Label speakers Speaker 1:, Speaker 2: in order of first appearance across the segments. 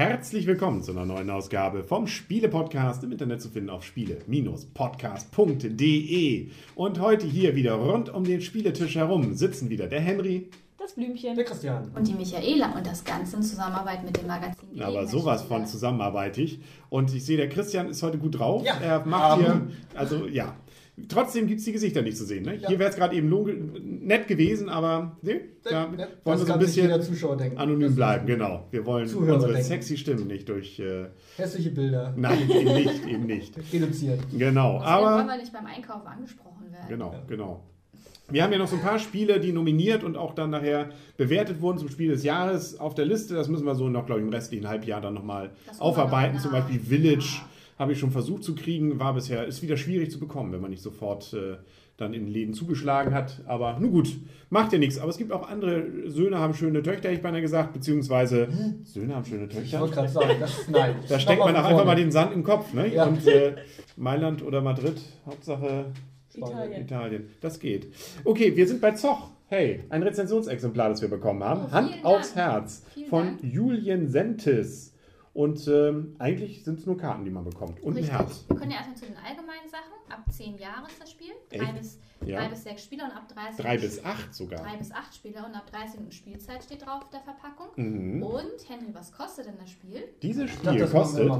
Speaker 1: Herzlich willkommen zu einer neuen Ausgabe vom Spiele-Podcast im Internet zu finden auf spiele-podcast.de. Und heute hier wieder rund um den Spieletisch herum sitzen wieder der Henry,
Speaker 2: Das Blümchen.
Speaker 3: Der Christian.
Speaker 4: Und die Michaela und das Ganze in Zusammenarbeit mit dem Magazin
Speaker 1: aber sowas von zusammenarbeitig. Und ich sehe, der Christian ist heute gut drauf.
Speaker 3: Ja.
Speaker 1: Er macht hier,
Speaker 3: Ähm.
Speaker 1: also ja. Trotzdem gibt es die Gesichter nicht zu sehen. Ne?
Speaker 3: Ja.
Speaker 1: Hier wäre es gerade eben nett gewesen, aber ne, da
Speaker 3: Ne,
Speaker 1: wollen wir so ein bisschen
Speaker 3: jeder Zuschauer denken.
Speaker 1: anonym
Speaker 3: Das
Speaker 1: bleiben. Genau. Wir wollen
Speaker 3: Zuhörer
Speaker 1: unsere
Speaker 3: denken.
Speaker 1: sexy Stimmen nicht durch. Äh,
Speaker 3: Hässliche Bilder.
Speaker 1: nein, eben nicht, eben nicht.
Speaker 3: Reduziert.
Speaker 1: Genau.
Speaker 4: Wollen
Speaker 1: Aber
Speaker 4: wir nicht beim Einkauf angesprochen werden.
Speaker 1: Genau, genau. Wir haben ja noch so ein paar Spiele, die nominiert und auch dann nachher bewertet wurden zum Spiel des Jahres auf der Liste. Das müssen wir so noch, glaube ich, im restlichen Halbjahr dann nochmal aufarbeiten.
Speaker 4: noch
Speaker 1: Zum
Speaker 4: nach.
Speaker 1: Beispiel Village habe ich schon versucht zu kriegen, war bisher, ist wieder schwierig zu bekommen, wenn man nicht sofort äh, dann in den Läden zugeschlagen hat. Aber nun gut, macht ja nichts. Aber es gibt auch andere, Söhne haben schöne Töchter, hätte ich beinahe gesagt, beziehungsweise Söhne haben schöne
Speaker 3: Ich
Speaker 1: Töchter.
Speaker 3: wollte gerade sagen, das nein.
Speaker 1: Da steckt man auch einfach mal den Sand im Kopf. Ne?
Speaker 3: Ja.
Speaker 1: Und äh, Mailand oder Madrid, Hauptsache
Speaker 2: Italien.
Speaker 1: Italien. Das geht. Okay, wir sind bei Zoch. Hey, ein Rezensionsexemplar, das wir bekommen haben.
Speaker 4: Oh,
Speaker 1: Hand
Speaker 4: vielen
Speaker 1: aufs
Speaker 4: Dank.
Speaker 1: Herz
Speaker 4: Vielen
Speaker 1: von
Speaker 4: Dank.
Speaker 1: Julien Sentis. Und ähm, eigentlich sind es nur Karten, die man bekommt. Und
Speaker 4: Richtig.
Speaker 1: ein Herz.
Speaker 4: Wir können ja erstmal zu den allgemeinen Sachen. Ab 10 Jahre ist das Spiel. Drei
Speaker 1: Echt?
Speaker 4: bis,
Speaker 1: Ja.
Speaker 4: drei bis 6 Spieler und ab 30.
Speaker 1: Drei bis acht sogar.
Speaker 4: drei bis 8 Spieler und ab 30 Minuten Spielzeit steht drauf auf der Verpackung.
Speaker 1: Mhm.
Speaker 4: Und Henry, was kostet denn das Spiel?
Speaker 1: Dieses Spiel
Speaker 3: dachte,
Speaker 1: kostet.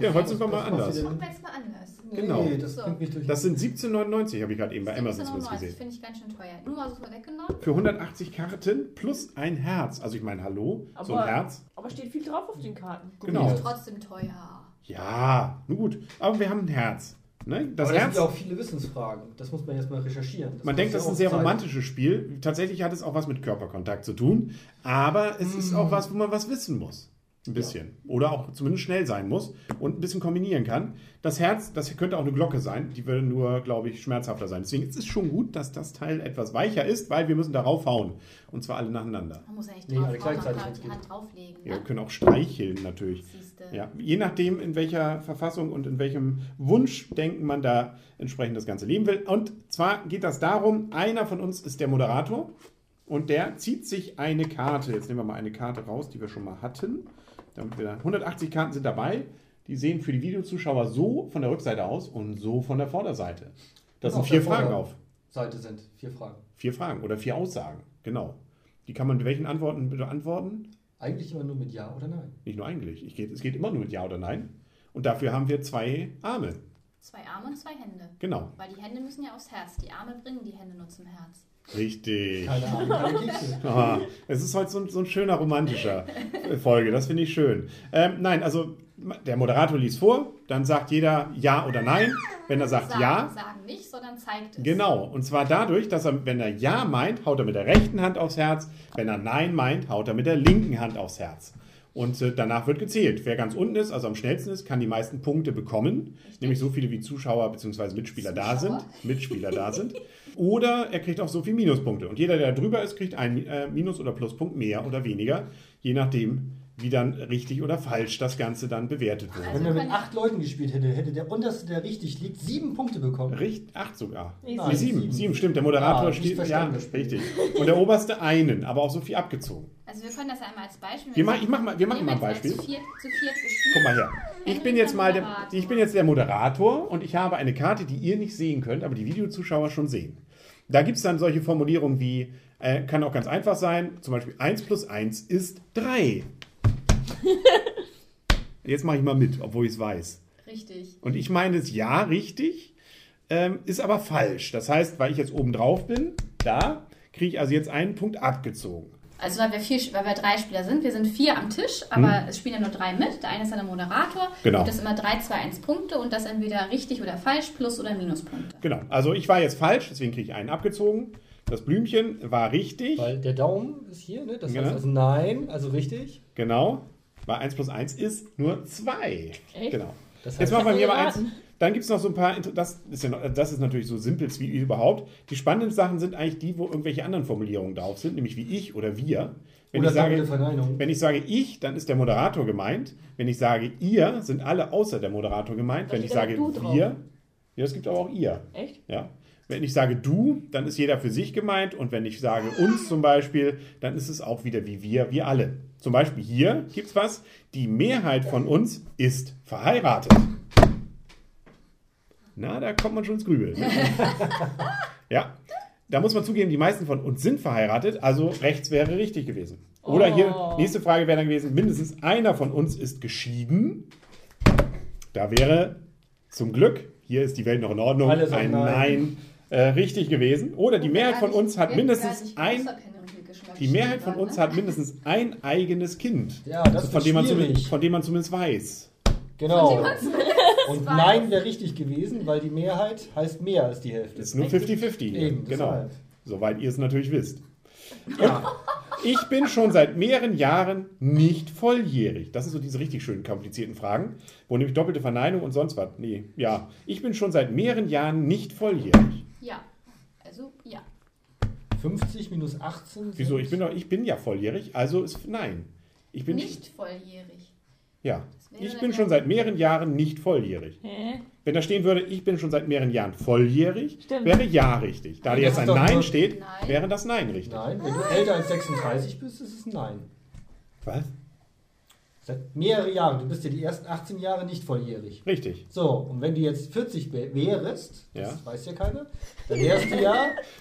Speaker 1: Ja, heute sind wir mal
Speaker 3: Das
Speaker 1: anders.
Speaker 4: wir jetzt mal anders.
Speaker 1: Genau.
Speaker 3: Nee, das
Speaker 4: So.
Speaker 3: bringt mich durch.
Speaker 1: Das sind 17,99, habe ich gerade eben bei Amazon
Speaker 4: 17,99,
Speaker 1: gesehen.
Speaker 4: finde ich ganz schön teuer. Nur mal so vorweggenommen.
Speaker 1: Für 180 Karten plus ein Herz. Also ich meine, hallo, so ein
Speaker 2: Aber-
Speaker 1: Herz.
Speaker 2: Aber steht viel drauf auf den Karten.
Speaker 1: Genau.
Speaker 4: Ist trotzdem teuer.
Speaker 1: Ja, nun gut. Aber wir haben ein Herz. Ne? Das
Speaker 3: Aber das
Speaker 1: Herz.
Speaker 3: sind ja auch viele Wissensfragen. Das muss man jetzt mal recherchieren. Das
Speaker 1: Man denkt, das ist ein sehr
Speaker 3: Zeit.
Speaker 1: romantisches Spiel. Tatsächlich hat es auch was mit Körperkontakt zu tun. Aber es ist auch was, wo man was wissen muss. Ein bisschen. Oder auch zumindest schnell sein muss und ein bisschen kombinieren kann. Das Herz, das könnte auch eine Glocke sein. Die würde nur, glaube ich, schmerzhafter sein. Deswegen ist es schon gut, dass das Teil etwas weicher ist, weil wir müssen darauf hauen. Und zwar alle nacheinander.
Speaker 4: Man muss ja
Speaker 3: Nee,
Speaker 4: drauf
Speaker 3: alle
Speaker 4: hauen, man die. Hand drauflegen.
Speaker 1: Ja, wir
Speaker 4: Ne?
Speaker 1: können auch streicheln natürlich.
Speaker 4: Siehste.
Speaker 1: Ja, je nachdem, in welcher Verfassung und in welchem Wunschdenken man da entsprechend das Ganze leben will. Und zwar geht das darum, einer von uns ist der Moderator und der zieht sich eine Karte. Jetzt nehmen wir mal eine Karte raus, die wir schon mal hatten. Damit wir 180 Karten sind dabei. Die sehen für die Videozuschauer so von der Rückseite aus und so von der Vorderseite. Das
Speaker 3: Und
Speaker 1: sind
Speaker 3: auf
Speaker 1: vier Fragen auf.
Speaker 3: Seite sind vier Fragen.
Speaker 1: Vier Fragen oder vier Aussagen. Genau. Die kann man mit welchen Antworten beantworten?
Speaker 3: Eigentlich immer nur mit Ja oder Nein.
Speaker 1: Nicht nur eigentlich. Ich geht, es geht immer nur mit Ja oder Nein. Und dafür haben wir zwei Arme.
Speaker 4: Zwei Arme und zwei Hände.
Speaker 1: Genau.
Speaker 4: Weil die Hände müssen ja aufs Herz. Die Arme bringen die Hände nur zum Herz.
Speaker 1: Richtig.
Speaker 3: Keine Ahnung.
Speaker 1: Aha. Es ist heute so ein, so ein schöner romantischer Folge. Das finde ich schön. Ähm, nein, also der Moderator liest vor, dann sagt jeder Ja oder Nein. Wenn er sagt
Speaker 4: sagen,
Speaker 1: Ja,
Speaker 4: Sagen nicht, sondern zeigt es.
Speaker 1: genau. Und zwar dadurch, dass er, wenn er Ja meint, haut er mit der rechten Hand aufs Herz. Wenn er Nein meint, haut er mit der linken Hand aufs Herz. Und äh, danach wird gezählt. Wer ganz unten ist, also am schnellsten ist, kann die meisten Punkte bekommen. Nämlich so viele wie Zuschauer bzw. Mitspieler da sind.
Speaker 4: Zuschauer.
Speaker 1: Mitspieler da sind. Oder er kriegt auch so viele Minuspunkte. Und jeder, der drüber ist, kriegt einen äh, Minus- oder Pluspunkt mehr oder weniger. Je nachdem, wie dann richtig oder falsch das Ganze dann bewertet wurde.
Speaker 4: Also
Speaker 3: Wenn er
Speaker 4: wir
Speaker 3: mit acht Leuten gespielt hätte, hätte der unterste, der richtig liegt, sieben Punkte bekommen.
Speaker 1: Richt, acht sogar.
Speaker 2: Nee,
Speaker 1: sieben.
Speaker 3: sieben.
Speaker 1: sieben, stimmt. Der Moderator
Speaker 3: Ja,
Speaker 1: steht. Ja, richtig. Und der oberste einen, aber auch so viel abgezogen.
Speaker 4: Also wir können das ja einmal als Beispiel.
Speaker 1: Wir machen- ich mach mal- wir machen mal ein Beispiel.
Speaker 4: Zu viert, zu viert gespielt.
Speaker 1: Guck mal her. Ich bin jetzt
Speaker 4: der
Speaker 1: mal der,
Speaker 4: Moderator.
Speaker 1: ich bin jetzt der Moderator und ich habe eine Karte, die ihr nicht sehen könnt, aber die Videozuschauer schon sehen. Da gibt es dann solche Formulierungen wie, äh, kann auch ganz einfach sein, zum Beispiel 1 plus 1 ist 3. Jetzt mache ich mal mit, obwohl ich es weiß.
Speaker 4: Richtig.
Speaker 1: Und ich meine es ja richtig, ähm, ist aber falsch. Das heißt, weil ich jetzt oben drauf bin, da kriege ich also jetzt einen Punkt abgezogen.
Speaker 4: Also weil wir, vier, weil wir drei Spieler sind, wir sind vier am Tisch, aber es spielen ja nur drei mit. Der eine ist dann der Moderator.
Speaker 1: Hm. Genau.
Speaker 4: Und das immer 3, 2, 1 Punkte und das entweder richtig oder falsch, Plus- oder Minuspunkte.
Speaker 1: Genau. Also ich war jetzt falsch, deswegen kriege ich einen abgezogen. Das Blümchen war richtig.
Speaker 3: Weil der Daumen ist hier, ne? Das
Speaker 1: Ja.
Speaker 3: heißt also Nein, also richtig.
Speaker 1: Genau. Weil 1 plus 1 ist nur 2.
Speaker 2: Echt?
Speaker 1: Genau.
Speaker 3: Das
Speaker 1: Jetzt
Speaker 3: heißt,
Speaker 1: machen wir hier mal eins. Dann gibt es noch so ein paar, das ist, ja noch, das ist natürlich so simpel wie überhaupt. Die spannenden Sachen sind eigentlich die, wo irgendwelche anderen Formulierungen drauf sind, nämlich wie ich oder wir. Wenn
Speaker 3: oder
Speaker 1: ich sage. Wenn ich sage ich, dann ist der Moderator gemeint. Wenn ich sage ihr, sind alle außer der Moderator gemeint.
Speaker 2: Da
Speaker 1: Wenn ich sage
Speaker 2: drauf.
Speaker 1: wir, ja, es gibt aber auch ihr.
Speaker 2: Echt?
Speaker 1: Ja. Wenn ich sage du, dann ist jeder für sich gemeint. Und wenn ich sage uns zum Beispiel, dann ist es auch wieder wie wir, wir alle. Zum Beispiel hier gibt es was. Die Mehrheit von uns ist verheiratet. Na, da kommt man schon ins Grübeln. ne? ja. Da muss man zugeben, die meisten von uns sind verheiratet, also rechts wäre richtig gewesen. Oder hier,
Speaker 2: Oh.
Speaker 1: nächste Frage wäre dann gewesen, mindestens einer von uns ist geschieden. Da wäre zum Glück, hier ist die Welt noch in Ordnung,
Speaker 3: Alle sagen
Speaker 1: ein Nein,
Speaker 3: Nein.
Speaker 1: äh, richtig gewesen. Oder die Mehrheit von uns hat mindestens ein, die Mehrheit von uns hat mindestens ein eigenes Kind.
Speaker 3: Ja, das
Speaker 1: von,
Speaker 3: wird
Speaker 1: dem man zumindest, von dem man zumindest weiß.
Speaker 3: Genau. Und nein wäre richtig gewesen, weil die Mehrheit heißt mehr als die Hälfte.
Speaker 1: Das ist nur 50-50. hier.
Speaker 3: Eben,
Speaker 1: genau.
Speaker 3: deshalb.
Speaker 1: Soweit ihr es natürlich wisst. Ja. Ich bin schon seit mehreren Jahren nicht volljährig. Das sind so diese richtig schönen komplizierten Fragen, wo nämlich doppelte Verneinung und sonst was. Nee, ja. Ich bin schon seit mehreren Jahren nicht volljährig.
Speaker 4: Ja. Also, ja.
Speaker 3: 50 minus 18. sind-
Speaker 1: Wieso? Ich bin, doch, ich bin ja volljährig, also ist nein. Ich bin
Speaker 4: Nicht volljährig.
Speaker 1: Ja. Ich bin schon seit mehreren Jahren nicht volljährig.
Speaker 2: Hä?
Speaker 1: Wenn da stehen würde, ich bin schon seit mehreren Jahren volljährig,
Speaker 2: Stimmt.
Speaker 1: wäre ja richtig. Da jetzt ein Nein steht,
Speaker 4: Nein.
Speaker 1: wäre das Nein richtig.
Speaker 3: Nein, wenn du älter als 36 bist, ist es ein Nein.
Speaker 1: Was?
Speaker 3: Seit mehrere Jahren. Du bist ja die ersten 18 Jahre nicht volljährig.
Speaker 1: Richtig.
Speaker 3: So, und wenn du jetzt 40 wär- wärst, das
Speaker 1: Ja.
Speaker 3: weiß ja keiner, dann wärst du ja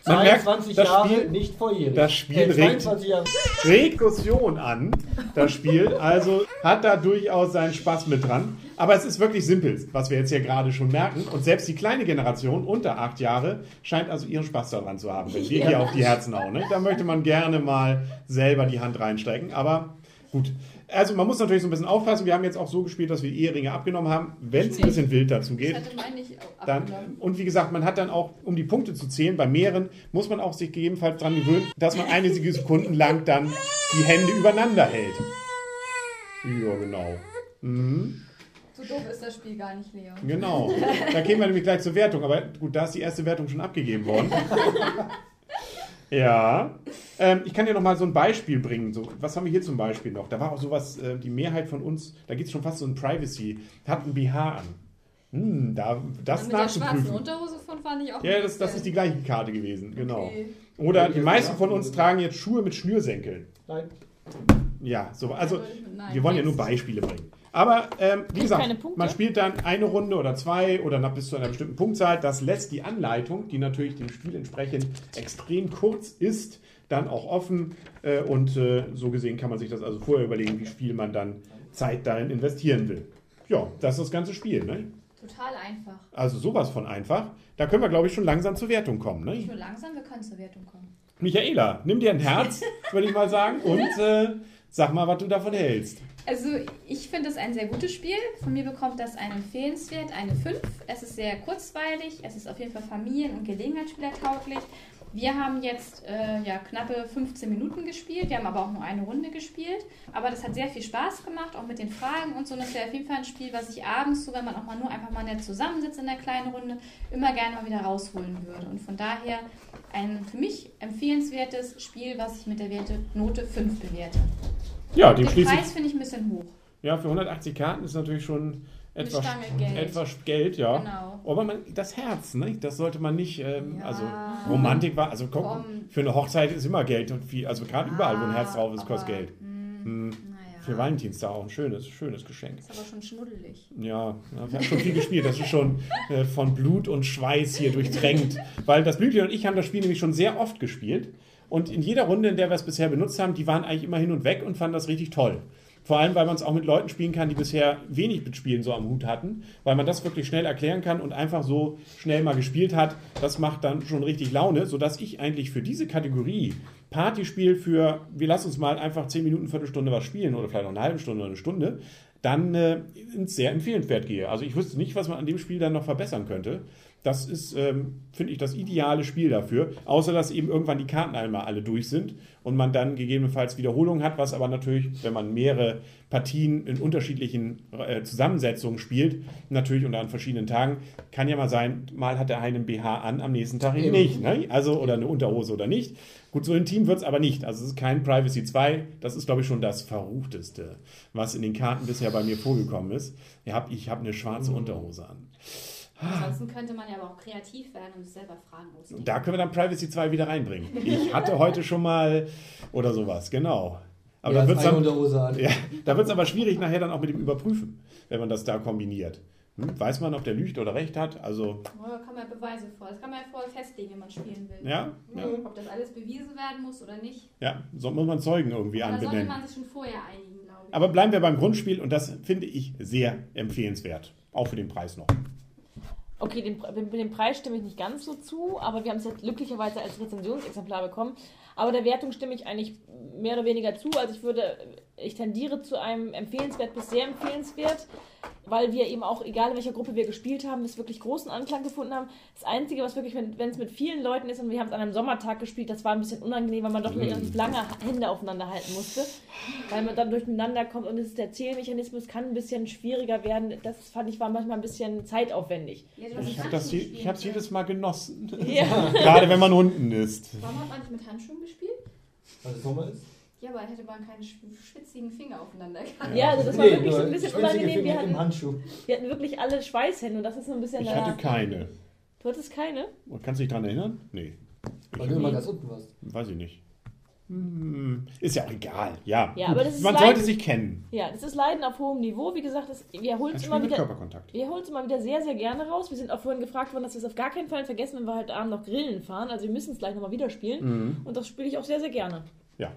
Speaker 1: Man merkt,
Speaker 3: 22
Speaker 1: das
Speaker 3: Jahre
Speaker 1: Spiel-
Speaker 3: nicht volljährig.
Speaker 1: das Spiel
Speaker 3: Äh,
Speaker 1: regt-
Speaker 3: 22 Jahre.
Speaker 1: Rekursion an, das Spiel. Also hat da durchaus seinen Spaß mit dran. Aber es ist wirklich simpel, was wir jetzt hier gerade schon merken. Und selbst die kleine Generation unter acht Jahre scheint also ihren Spaß daran zu haben, wenn wir hier auf die Herzen hauen. Ne? Da möchte man gerne mal selber die Hand reinstecken. Aber gut. Also man muss natürlich so ein bisschen aufpassen. Wir haben jetzt auch so gespielt, dass wir Eheringe abgenommen haben. Wenn es ein bisschen wild dazu geht,
Speaker 4: Das hatte ich
Speaker 1: dann, und wie gesagt, man hat dann auch, um die Punkte zu zählen, bei mehreren muss man auch sich gegebenenfalls daran gewöhnen, dass man einige Sekunden lang dann die Hände übereinander hält. Ja, genau.
Speaker 4: So doof ist das Spiel gar nicht, Leon.
Speaker 1: Genau. Da gehen wir nämlich gleich zur Wertung. Aber gut, da ist die erste Wertung schon abgegeben worden. Ja. Ähm, ich kann dir noch mal so ein Beispiel bringen. So, was haben wir hier zum Beispiel noch? Da war auch sowas, äh, die Mehrheit von uns, da geht es schon fast so um Privacy, hat ein BH an. Hm, da, das
Speaker 5: Mit der schwarzen
Speaker 1: nachzuprüfen.
Speaker 5: Unterhose von fand ich auch
Speaker 1: Ja, das, das ist die gleiche Karte gewesen, genau.
Speaker 5: Okay.
Speaker 1: Oder die meisten von uns tragen jetzt Schuhe mit Schnürsenkeln.
Speaker 3: Nein.
Speaker 1: Ja, so, also
Speaker 5: Nein,
Speaker 1: wir wollen ja nur. Beispiele bringen. Aber ähm, wie gesagt, man spielt dann eine Runde oder zwei oder nach bis zu einer bestimmten Punktzahl. Das lässt die Anleitung, die natürlich dem Spiel entsprechend extrem kurz ist, dann auch offen. Äh, und äh, so gesehen kann man sich das also vorher überlegen, wie viel man dann Zeit darin investieren will. Ja, das ist das ganze Spiel. Ne?
Speaker 4: Total einfach.
Speaker 1: Also sowas von einfach. Da können wir, glaube ich, schon langsam zur Wertung kommen.
Speaker 4: Nicht
Speaker 1: Ne?
Speaker 4: nur langsam, wir können zur Wertung kommen.
Speaker 1: Michaela, nimm dir ein Herz, würde ich mal sagen, und äh, sag mal, was du davon hältst.
Speaker 4: Also, ich finde es ein sehr gutes Spiel. Von mir bekommt das einen Empfehlenswert, eine 5. Es ist sehr kurzweilig, es ist auf jeden Fall familien- und gelegenheitsspielertauglich. Wir haben jetzt äh, ja, knappe 15 Minuten gespielt, wir haben aber auch nur eine Runde gespielt. Aber das hat sehr viel Spaß gemacht, auch mit den Fragen und so. Und das wäre auf jeden Fall ein Spiel, was ich abends, so wenn man auch mal nur einfach mal nett zusammensitzt in der kleinen Runde, immer gerne mal wieder rausholen würde. Und von daher ein für mich empfehlenswertes Spiel, was ich mit der Werte Note 5 bewerte.
Speaker 1: Ja,
Speaker 4: Den
Speaker 1: ich.
Speaker 4: Preis finde ich ein bisschen hoch.
Speaker 1: Ja, für 180 Karten ist natürlich schon etwas,
Speaker 4: Geld.
Speaker 1: etwas Geld, ja.
Speaker 4: Genau.
Speaker 1: Aber man, das Herz, ne? das sollte man nicht, ähm,
Speaker 4: Ja.
Speaker 1: also Romantik war, also
Speaker 4: Komm.
Speaker 1: für eine Hochzeit ist immer Geld und viel, also gerade überall, wo ein Herz drauf ist, kostet Geld.
Speaker 4: mh,
Speaker 1: Hm.
Speaker 4: Naja.
Speaker 1: Für Valentinstag auch ein schönes, schönes Geschenk.
Speaker 4: Ist aber schon schmuddelig.
Speaker 1: Ja, ja, wir haben schon viel gespielt. Das ist schon äh, von Blut und Schweiß hier durchtränkt. Weil das Blütchen und ich haben das Spiel nämlich schon sehr oft gespielt. Und in jeder Runde, in der wir es bisher benutzt haben, die waren eigentlich immer hin und weg und fanden das richtig toll. Vor allem, weil man es auch mit Leuten spielen kann, die bisher wenig mit Spielen so am Hut hatten, weil man das wirklich schnell erklären kann und einfach so schnell mal gespielt hat. Das macht dann schon richtig Laune, sodass ich eigentlich für diese Kategorie Partyspiel für, wir lassen uns mal einfach 10 Minuten, Viertelstunde was spielen oder vielleicht noch eine halbe Stunde oder eine Stunde, dann äh, sehr empfehlenswert gehe. Also ich wüsste nicht, was man an dem Spiel dann noch verbessern könnte. Das ist, ähm, finde ich, das ideale Spiel dafür. Außer, dass eben irgendwann die Karten einmal alle durch sind und man dann gegebenenfalls Wiederholungen hat, was aber natürlich, wenn man mehrere Partien in unterschiedlichen äh, Zusammensetzungen spielt, natürlich unter an verschiedenen Tagen, kann ja mal sein, mal hat der eine einen BH an, am nächsten Tag eben
Speaker 3: Eben.
Speaker 1: nicht. Ne? Also, oder eine Unterhose oder nicht. Gut, so intim wird es aber nicht. Also, es ist kein Privacy 2. Das ist, glaube ich, schon das Verruchteste, was in den Karten bisher bei mir vorgekommen ist. Ich habe ich hab eine schwarze Unterhose an.
Speaker 4: Ansonsten könnte man ja aber auch kreativ werden und es selber fragen muss.
Speaker 1: Da können wir dann Privacy 2 wieder reinbringen. Ich hatte heute schon mal oder sowas, genau. Aber
Speaker 3: ja,
Speaker 1: da wird es ja, da aber schwierig nachher dann auch mit dem Überprüfen, wenn man das da kombiniert. Hm? Weiß man, ob der lügt oder recht hat? Also,
Speaker 4: Oh, da kann man Beweise vor. Das kann man ja vorher festlegen, wenn man spielen will.
Speaker 1: ja, ja,
Speaker 4: Ob das alles bewiesen werden muss oder nicht.
Speaker 1: ja so muss man Zeugen irgendwie
Speaker 4: Da sollte
Speaker 1: anbenennen.
Speaker 4: man sich schon vorher einigen, glaube ich.
Speaker 1: Aber bleiben wir beim Grundspiel und das finde ich sehr empfehlenswert. Auch für den Preis noch.
Speaker 2: Okay, den, mit dem Preis stimme ich nicht ganz so zu, aber wir haben es jetzt glücklicherweise als Rezensionsexemplar bekommen. Aber der Wertung stimme ich eigentlich mehr oder weniger zu. Also ich würde, ich tendiere zu einem empfehlenswert bis sehr empfehlenswert, weil wir eben auch, egal in welcher Gruppe wir gespielt haben, es wirklich großen Anklang gefunden haben. Das Einzige, was wirklich, wenn wenn es mit vielen Leuten ist und wir haben es an einem Sommertag gespielt, das war ein bisschen unangenehm, weil man doch relativ lange Hände aufeinander halten musste, weil man dann durcheinander kommt und es ist der Zählmechanismus kann ein bisschen schwieriger werden. Das fand ich war manchmal ein bisschen zeitaufwendig.
Speaker 4: Ja, hast
Speaker 1: Ich habe je-
Speaker 4: spielen
Speaker 1: jedes Mal genossen.
Speaker 2: Ja.
Speaker 1: Gerade wenn man unten ist.
Speaker 4: Warum hat man nicht mit Handschuhen gespielt?
Speaker 3: Weil es Sommer ist?
Speaker 4: Ja, aber hätte man keine schw- schwitzigen Finger aufeinander gehabt.
Speaker 2: Ja, also das war
Speaker 3: Nee,
Speaker 2: wirklich ein bisschen unangenehm. Wir hatten,
Speaker 3: Handschuh.
Speaker 2: wir hatten wirklich alle Schweißhände und das ist so ein bisschen.
Speaker 1: Ich hatte keine.
Speaker 2: du hattest keine?
Speaker 1: Kannst du dich daran erinnern? Nee.
Speaker 3: Weil du immer ganz unten warst.
Speaker 1: Weiß ich nicht. Hm, Ist ja auch egal. Ja,
Speaker 2: Ja, aber das ist
Speaker 1: man
Speaker 2: leid-
Speaker 1: sollte sich kennen.
Speaker 2: Ja, das ist Leiden auf hohem Niveau. Wie gesagt, das, wir holen es immer wieder.
Speaker 1: Körperkontakt.
Speaker 2: Wir holen es immer wieder sehr, sehr gerne raus. Wir sind auch vorhin gefragt worden, dass wir es auf gar keinen Fall vergessen, wenn wir heute Abend noch Grillen fahren. Also wir müssen es gleich nochmal wieder spielen.
Speaker 1: Mhm.
Speaker 2: Und das spiele ich auch sehr, sehr gerne.
Speaker 1: Ja,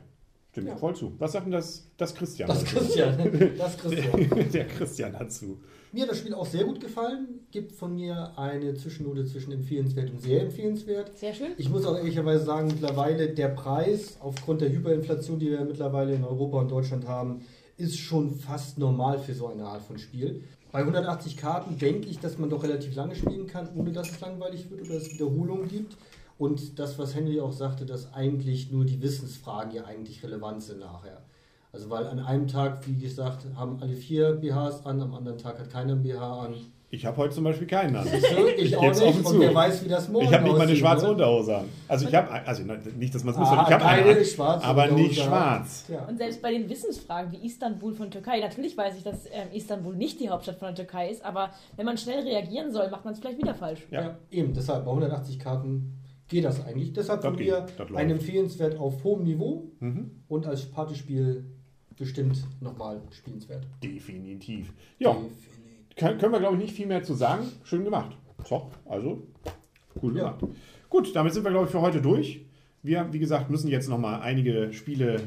Speaker 1: stimme ich
Speaker 3: Ja.
Speaker 1: voll zu. Was sagt denn das, das Christian
Speaker 3: Das
Speaker 1: dazu?
Speaker 3: Christian. Das Christian.
Speaker 1: Der Christian dazu.
Speaker 3: Mir hat das Spiel auch sehr gut gefallen. Gibt von mir eine Zwischennote zwischen empfehlenswert und sehr empfehlenswert.
Speaker 2: Sehr schön.
Speaker 3: Ich muss auch ehrlicherweise sagen, mittlerweile der Preis aufgrund der Hyperinflation, die wir mittlerweile in Europa und Deutschland haben, ist schon fast normal für so eine Art von Spiel. Bei 180 Karten denke ich, dass man doch relativ lange spielen kann, ohne dass es langweilig wird oder es Wiederholungen gibt. Und das, was Henry auch sagte, dass eigentlich nur die Wissensfragen ja eigentlich relevant sind nachher. Also weil an einem Tag, wie gesagt, haben alle vier BHs an, am anderen Tag hat keiner ein BH an.
Speaker 1: Ich habe heute zum Beispiel keinen an.
Speaker 3: Ich auch
Speaker 1: Jetzt offen
Speaker 3: nicht
Speaker 1: zu.
Speaker 3: und wer weiß, wie das morgen
Speaker 1: Ich habe nicht mal eine
Speaker 3: aussieht,
Speaker 1: schwarze
Speaker 3: ne?
Speaker 1: Unterhose an. Also ich habe, also nicht, dass man es muss,
Speaker 3: Ah,
Speaker 1: ich habe
Speaker 3: keine
Speaker 1: eine, an,
Speaker 3: schwarze
Speaker 1: aber
Speaker 3: Unterhose.
Speaker 1: nicht schwarz.
Speaker 3: Ja.
Speaker 2: Und selbst bei den Wissensfragen wie Istanbul von Türkei, natürlich weiß ich, dass ähm, Istanbul nicht die Hauptstadt von der Türkei ist, aber wenn man schnell reagieren soll, macht man es vielleicht wieder falsch.
Speaker 1: Ja.
Speaker 3: Ja. eben, deshalb bei 180 Karten geht das eigentlich. Deshalb
Speaker 1: Das
Speaker 3: von
Speaker 1: geht, läuft.
Speaker 3: ein empfehlenswert auf hohem Niveau
Speaker 1: Mhm.
Speaker 3: und als Partyspiel bestimmt nochmal spielenswert.
Speaker 1: Definitiv. Ja,
Speaker 3: Definitiv.
Speaker 1: Können, können wir, glaube ich, nicht viel mehr zu sagen. Schön gemacht. So, also, cool
Speaker 3: Ja.
Speaker 1: gemacht. Gut, damit sind wir, glaube ich, für heute durch. Wir, wie gesagt, müssen jetzt noch mal einige Spiele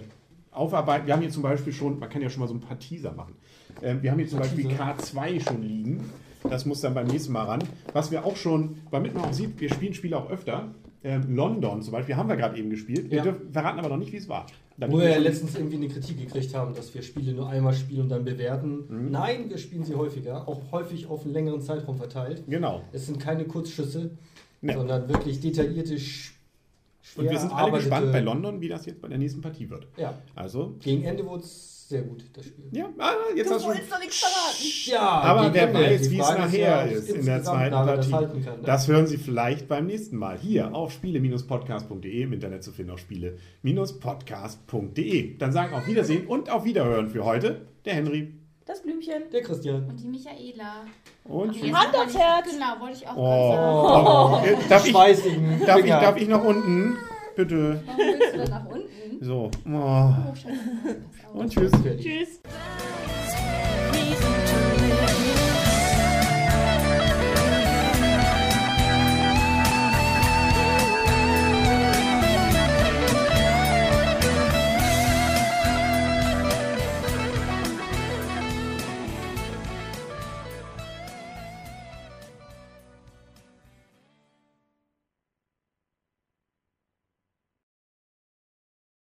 Speaker 1: aufarbeiten. Wir haben hier zum Beispiel schon, man kann ja schon mal so ein paar Teaser machen. Ähm, wir haben hier zum Beispiel
Speaker 3: Teaser.
Speaker 1: K2 schon liegen. Das muss dann beim nächsten Mal ran. Was wir auch schon, damit man auch sieht, wir spielen Spiele auch öfter. Ähm, London zum Beispiel haben wir gerade eben gespielt. Wir
Speaker 3: Ja.
Speaker 1: dürfen, verraten aber noch nicht, wie es war. Damit
Speaker 3: Wo wir
Speaker 1: wir
Speaker 3: ja letztens irgendwie eine Kritik gekriegt haben, dass wir Spiele nur einmal spielen und dann bewerten.
Speaker 1: Mhm.
Speaker 3: Nein, wir spielen sie häufiger, auch häufig auf einen längeren Zeitraum verteilt.
Speaker 1: Genau.
Speaker 3: Es sind keine Kurzschüsse,
Speaker 1: Nee.
Speaker 3: sondern wirklich detaillierte, schwer
Speaker 1: Und wir sind alle gespannt bei London, wie das jetzt bei der nächsten Partie wird.
Speaker 3: Ja,
Speaker 1: Also,
Speaker 3: gegen Ende wurde es sehr gut, das Spiel.
Speaker 1: ja, ah, jetzt hast du schon
Speaker 2: doch nichts verraten.
Speaker 3: Ja,
Speaker 1: Aber wer weiß,
Speaker 3: Die
Speaker 1: wie es nachher
Speaker 3: ja, ob
Speaker 1: ist in der zweiten
Speaker 3: das
Speaker 1: Partie.
Speaker 3: halten kann, ne?
Speaker 1: Das hören Sie vielleicht beim nächsten Mal hier auf spiele-podcast.de im Internet zu finden auf spiele-podcast.de. Dann sagen auf Wiedersehen und auf Wiederhören für heute der Henry
Speaker 2: Das Blümchen.
Speaker 3: Der Christian.
Speaker 4: Und die Michaela.
Speaker 1: und
Speaker 4: jetzt
Speaker 2: Hand
Speaker 4: wollte
Speaker 2: aufs
Speaker 4: ich-
Speaker 2: Herz.
Speaker 4: Genau, wollte ich auch
Speaker 1: Oh.
Speaker 4: gerade sagen.
Speaker 1: Oh, darf, ich, darf, ich, darf ich nach unten? Bitte.
Speaker 4: Warum willst du denn nach unten?
Speaker 1: So. Oh.
Speaker 4: Oh.
Speaker 1: Und.
Speaker 2: Tschüss.
Speaker 4: Tschüss.